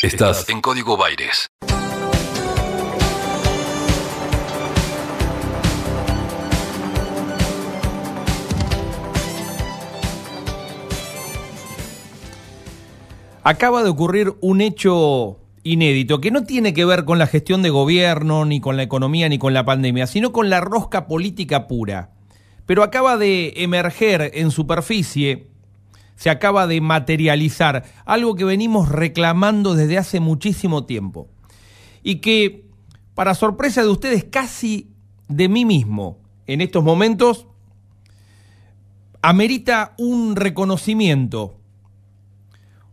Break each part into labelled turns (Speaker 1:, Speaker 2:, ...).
Speaker 1: Estás en Código Baires.
Speaker 2: Acaba de ocurrir un hecho inédito que no tiene que ver con la gestión de gobierno, ni con la economía, ni con la pandemia, sino con la rosca política pura. Pero acaba de emerger en superficie, se acaba de materializar algo que venimos reclamando desde hace muchísimo tiempo. Y que, para sorpresa de ustedes, casi de mí mismo, en estos momentos, amerita un reconocimiento,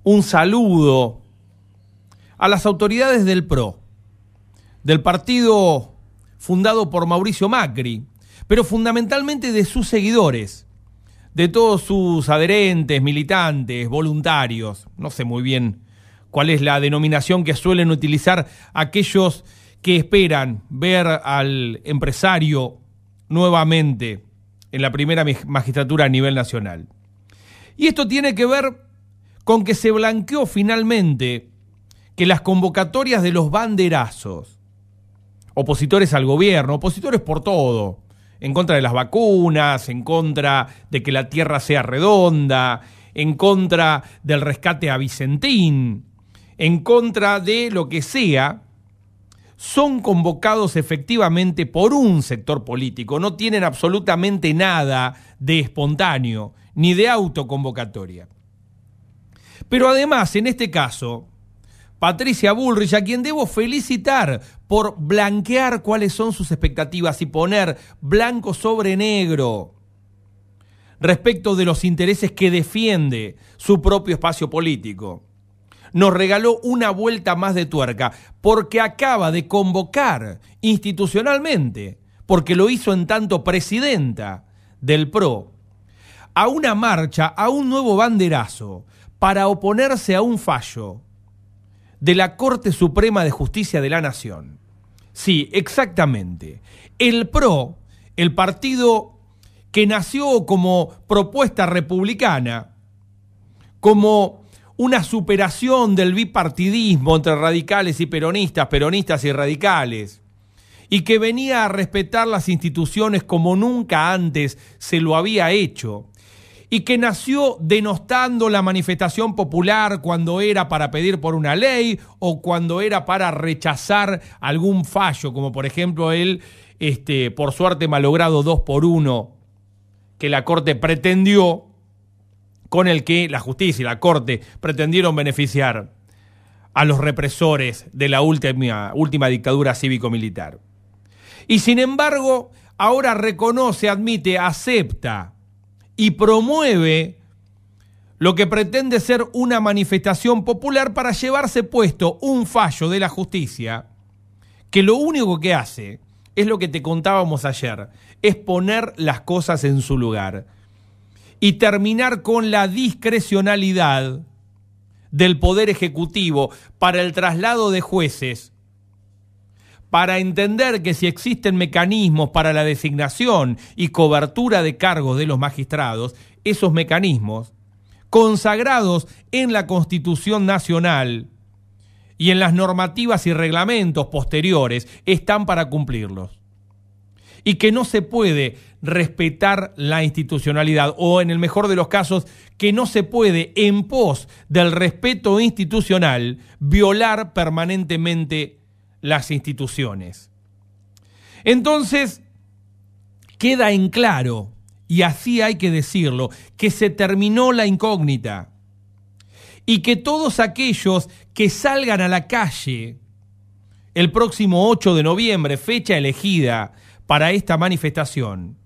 Speaker 2: un saludo, a las autoridades del PRO, del partido fundado por Mauricio Macri, pero fundamentalmente de sus seguidores, de todos sus adherentes, militantes, voluntarios, no sé muy bien cuál es la denominación que suelen utilizar aquellos que esperan ver al empresario nuevamente en la primera magistratura a nivel nacional. Y esto tiene que ver con que se blanqueó finalmente que las convocatorias de los banderazos, opositores al gobierno, opositores por todo, en contra de las vacunas, en contra de que la tierra sea redonda, en contra del rescate a Vicentín, en contra de lo que sea, son convocados efectivamente por un sector político, no tienen absolutamente nada de espontáneo ni de autoconvocatoria. Pero además, en este caso, Patricia Bullrich, a quien debo felicitar por blanquear cuáles son sus expectativas y poner blanco sobre negro respecto de los intereses que defiende su propio espacio político. Nos regaló una vuelta más de tuerca porque acaba de convocar institucionalmente, porque lo hizo en tanto presidenta del PRO, a una marcha, a un nuevo banderazo, para oponerse a un fallo de la Corte Suprema de Justicia de la Nación. Sí, exactamente. El PRO, el partido que nació como propuesta republicana, como una superación del bipartidismo entre radicales y peronistas, peronistas y radicales, y que venía a respetar las instituciones como nunca antes se lo había hecho, y que nació denostando la manifestación popular cuando era para pedir por una ley o cuando era para rechazar algún fallo, como por ejemplo el, este, por suerte malogrado 2 por 1 que la Corte pretendió, con el que la justicia y la Corte pretendieron beneficiar a los represores de la última, última dictadura cívico-militar. Y sin embargo, ahora reconoce, admite, acepta y promueve lo que pretende ser una manifestación popular para llevarse puesto un fallo de la justicia que lo único que hace es lo que te contábamos ayer, es poner las cosas en su lugar y terminar con la discrecionalidad del Poder Ejecutivo para el traslado de jueces para entender que si existen mecanismos para la designación y cobertura de cargos de los magistrados, esos mecanismos, consagrados en la Constitución Nacional y en las normativas y reglamentos posteriores, están para cumplirlos. Y que no se puede respetar la institucionalidad o, en el mejor de los casos, que no se puede, en pos del respeto institucional, violar permanentemente las instituciones. Entonces, queda en claro, y así hay que decirlo, que se terminó la incógnita y que todos aquellos que salgan a la calle el próximo 8 de noviembre, fecha elegida para esta manifestación,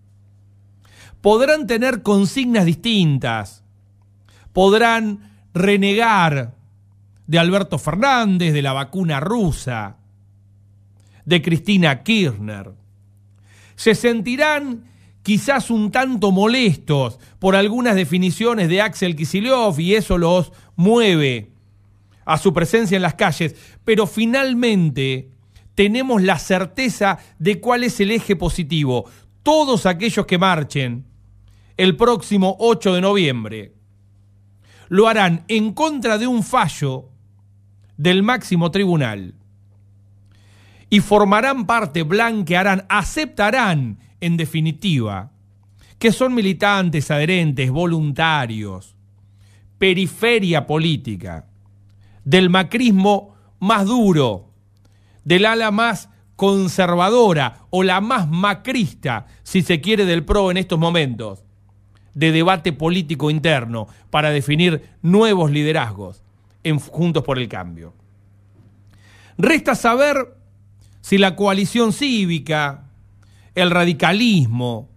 Speaker 2: podrán tener consignas distintas, podrán renegar de Alberto Fernández, de la vacuna rusa, de Cristina Kirchner. Se sentirán quizás un tanto molestos por algunas definiciones de Axel Kicillof y eso los mueve a su presencia en las calles, pero finalmente tenemos la certeza de cuál es el eje positivo. Todos aquellos que marchen el próximo 8 de noviembre lo harán en contra de un fallo del máximo tribunal y formarán parte, blanquearán, aceptarán, en definitiva, que son militantes, adherentes, voluntarios, periferia política, del macrismo más duro, del ala más conservadora o la más macrista, si se quiere, del PRO en estos momentos, de debate político interno para definir nuevos liderazgos en Juntos por el Cambio. Resta saber si la coalición cívica, el radicalismo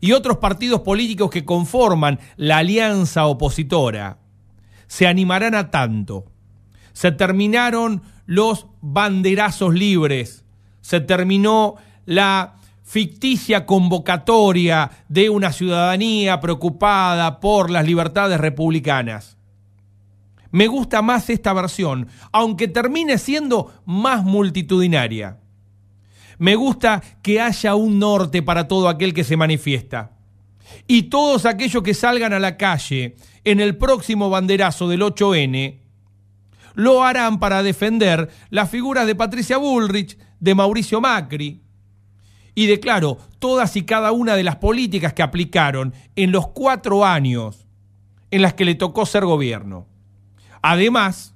Speaker 2: y otros partidos políticos que conforman la alianza opositora se animarán a tanto. Se terminaron los banderazos libres, se terminó la ficticia convocatoria de una ciudadanía preocupada por las libertades republicanas. Me gusta más esta versión, aunque termine siendo más multitudinaria. Me gusta que haya un norte para todo aquel que se manifiesta. Y todos aquellos que salgan a la calle en el próximo banderazo del 8N, lo harán para defender las figuras de Patricia Bullrich, de Mauricio Macri, y de, claro, todas y cada una de las políticas que aplicaron en los cuatro años en las que le tocó ser gobierno. Además,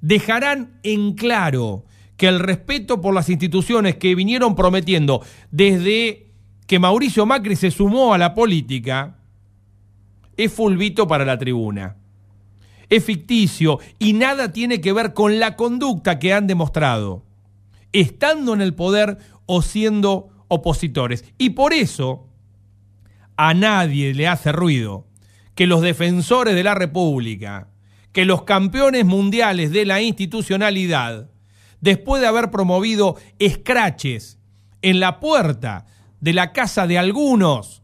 Speaker 2: dejarán en claro que el respeto por las instituciones que vinieron prometiendo desde que Mauricio Macri se sumó a la política es fulvito para la tribuna. Es ficticio y nada tiene que ver con la conducta que han demostrado, estando en el poder o siendo opositores. Y por eso a nadie le hace ruido que los defensores de la República, que los campeones mundiales de la institucionalidad, después de haber promovido escraches en la puerta de la casa de algunos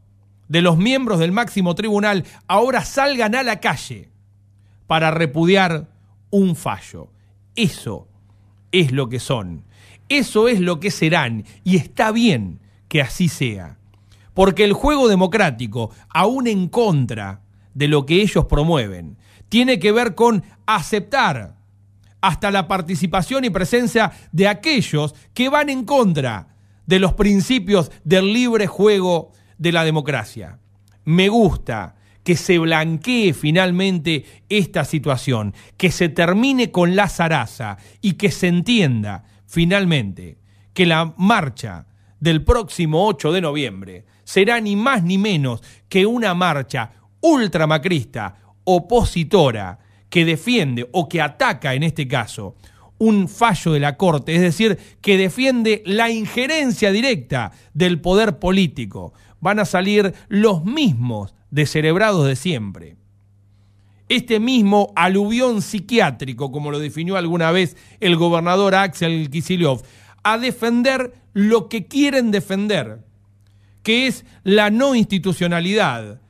Speaker 2: de los miembros del máximo tribunal, ahora salgan a la calle para repudiar un fallo. Eso es lo que son. Eso es lo que serán. Y está bien que así sea. Porque el juego democrático, aún en contra de lo que ellos promueven, tiene que ver con aceptar hasta la participación y presencia de aquellos que van en contra de los principios del libre juego de la democracia. Me gusta que se blanquee finalmente esta situación, que se termine con la zaraza y que se entienda finalmente que la marcha del próximo 8 de noviembre será ni más ni menos que una marcha ultramacrista, opositora, que defiende o que ataca en este caso un fallo de la Corte, es decir, que defiende la injerencia directa del poder político, van a salir los mismos descerebrados de siempre. Este mismo aluvión psiquiátrico, como lo definió alguna vez el gobernador Axel Kicillof, a defender lo que quieren defender, que es la no institucionalidad,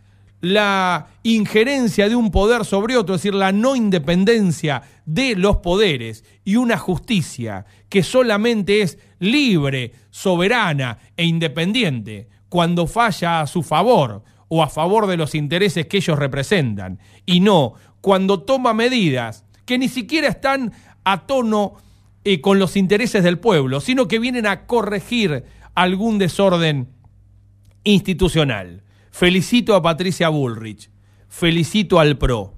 Speaker 2: la injerencia de un poder sobre otro, es decir, la no independencia de los poderes y una justicia que solamente es libre, soberana e independiente cuando falla a su favor o a favor de los intereses que ellos representan, y no cuando toma medidas que ni siquiera están a tono eh, con los intereses del pueblo, sino que vienen a corregir algún desorden institucional. Felicito a Patricia Bullrich, felicito al PRO,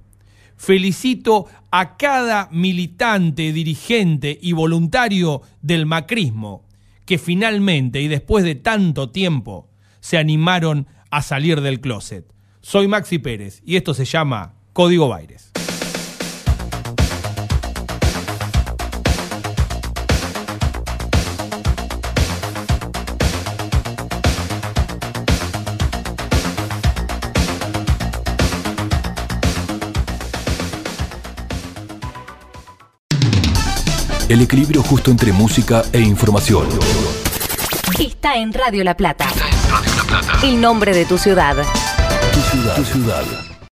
Speaker 2: felicito a cada militante, dirigente y voluntario del macrismo que finalmente y después de tanto tiempo se animaron a salir del closet. Soy Maxi Pérez y esto se llama Código Baires.
Speaker 1: El equilibrio justo entre música e información.
Speaker 3: Está en Radio La Plata.
Speaker 1: Radio La Plata.
Speaker 3: El nombre de tu ciudad.
Speaker 1: Tu ciudad. Tu ciudad.